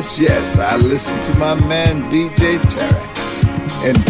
Yes, yes, I listen to my man DJ Tarek. In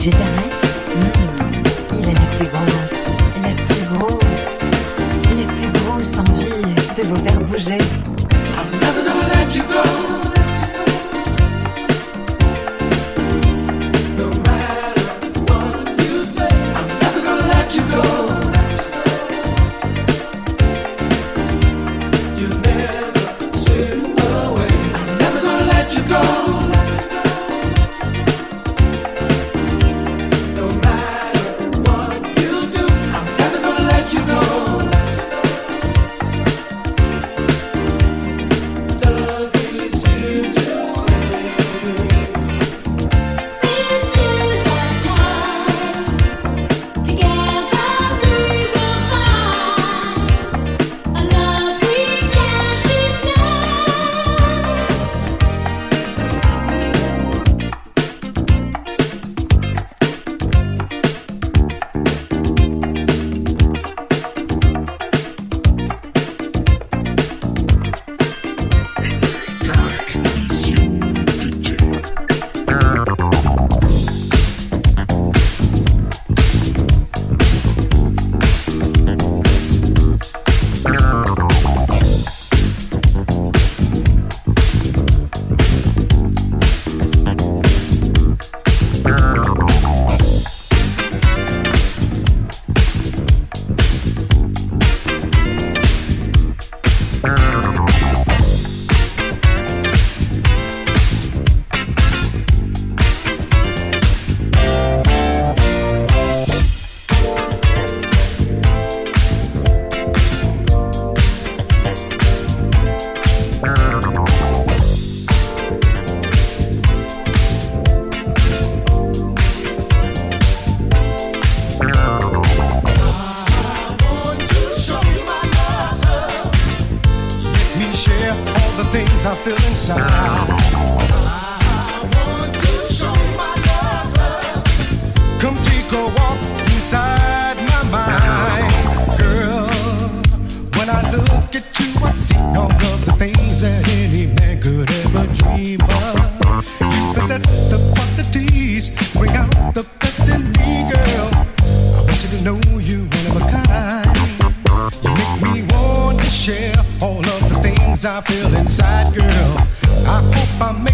DJ Tarek Il a la plus grosse, la plus grosse, la plus grosse envie de vous faire bouger. I feel inside. I want to show my love. Come take a walk inside my mind, girl. When I look at you, I see all of the things that any man could ever dream of. You possess the qualities, bring out the things I feel inside, girl. I hope I make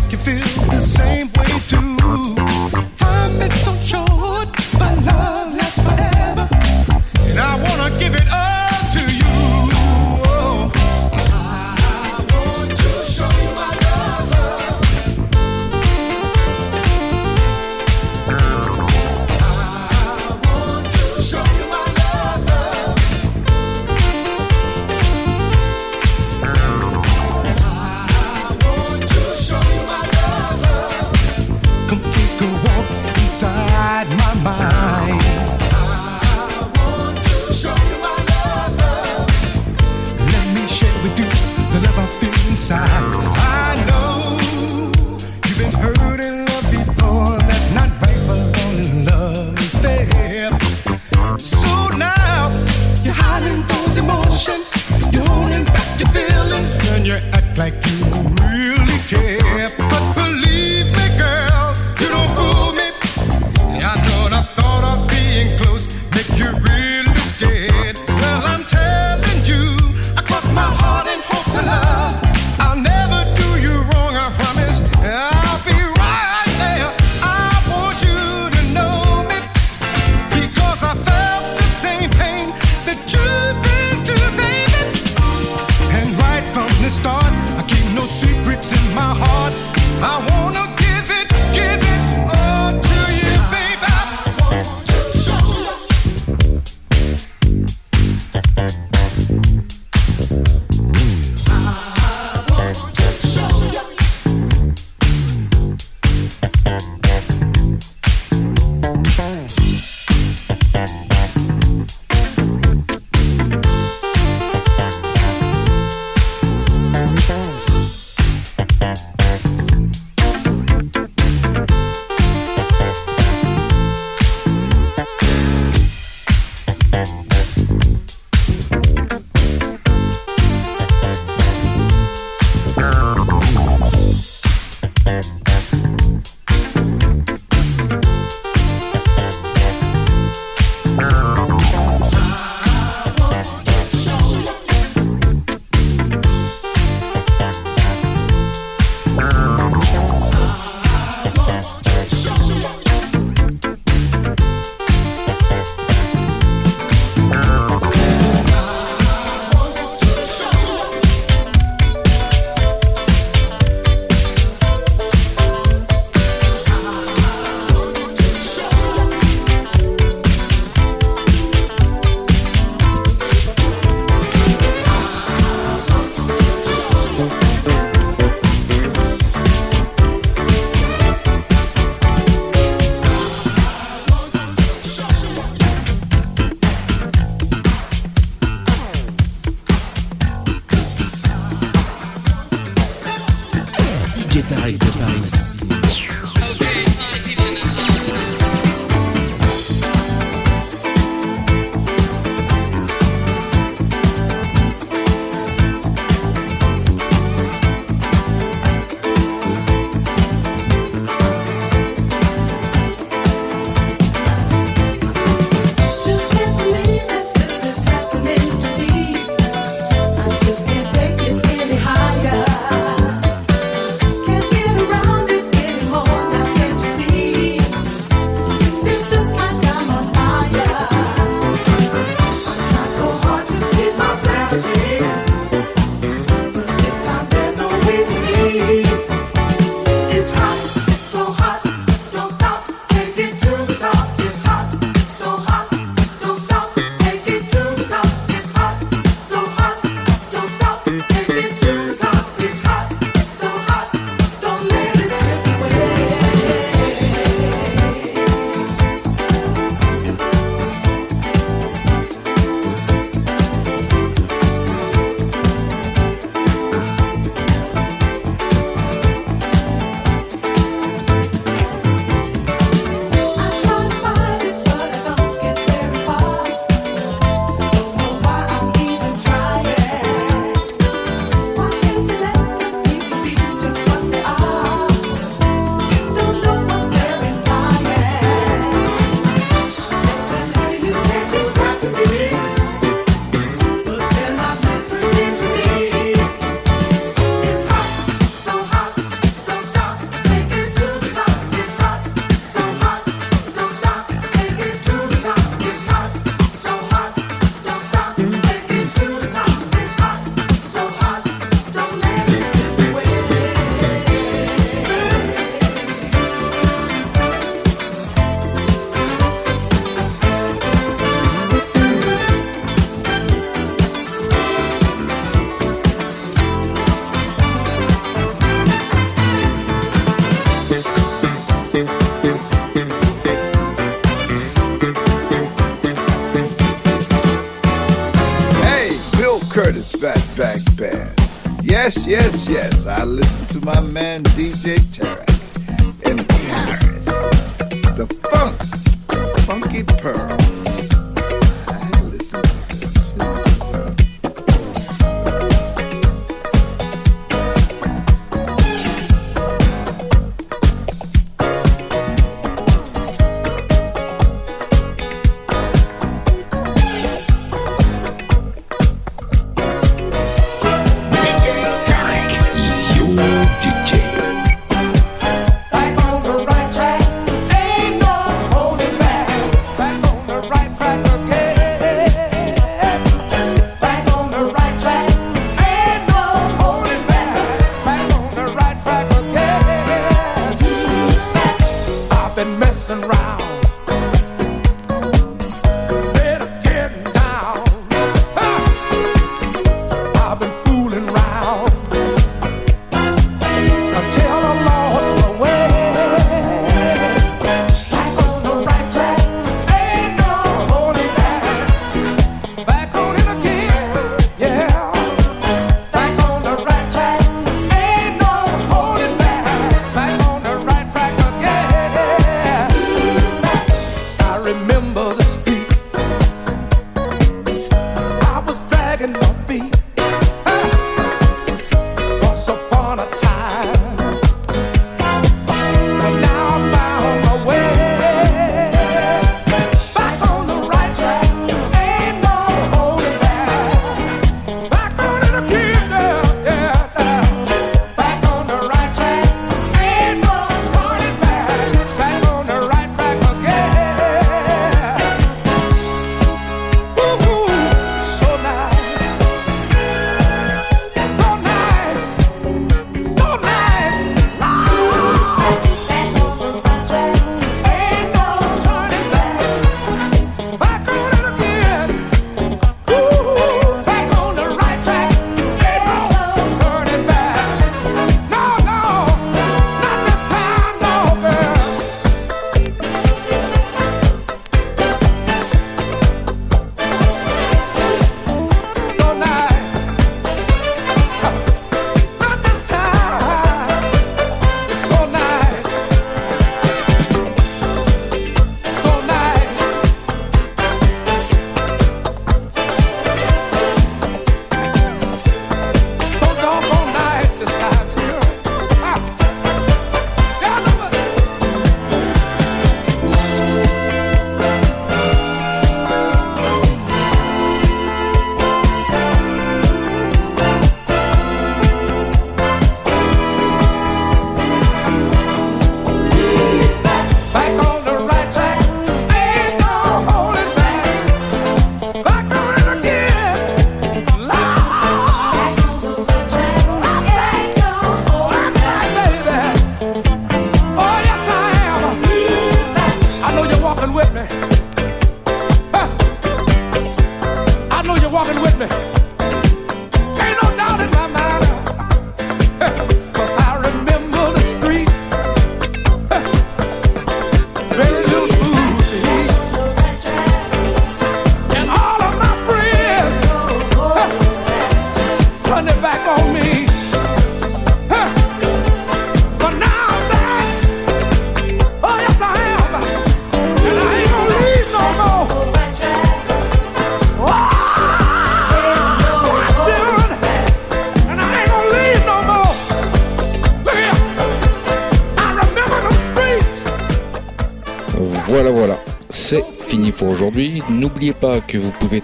التعيد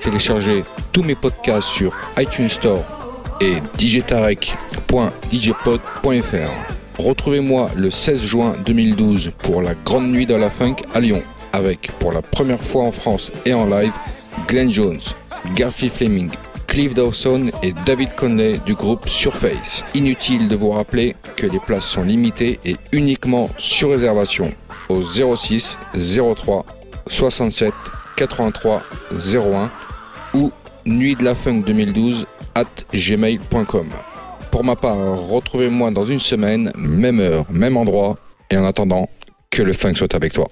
télécharger tous mes podcasts sur iTunes Store et digitarec.digipod.fr. Retrouvez-moi le 16 juin 2012 pour la Grande Nuit de la Funk à Lyon, avec pour la première fois en France et en live Glenn Jones, Garfield Fleming, Cliff Dawson et David Conley du groupe Surface. Inutile de vous rappeler que les places sont limitées et uniquement sur réservation au 06 03 67 83 01 nuit de la funk 2012 at gmail.com. Pour ma part, retrouvez-moi dans une semaine, même heure, même endroit, et en attendant, que le funk soit avec toi.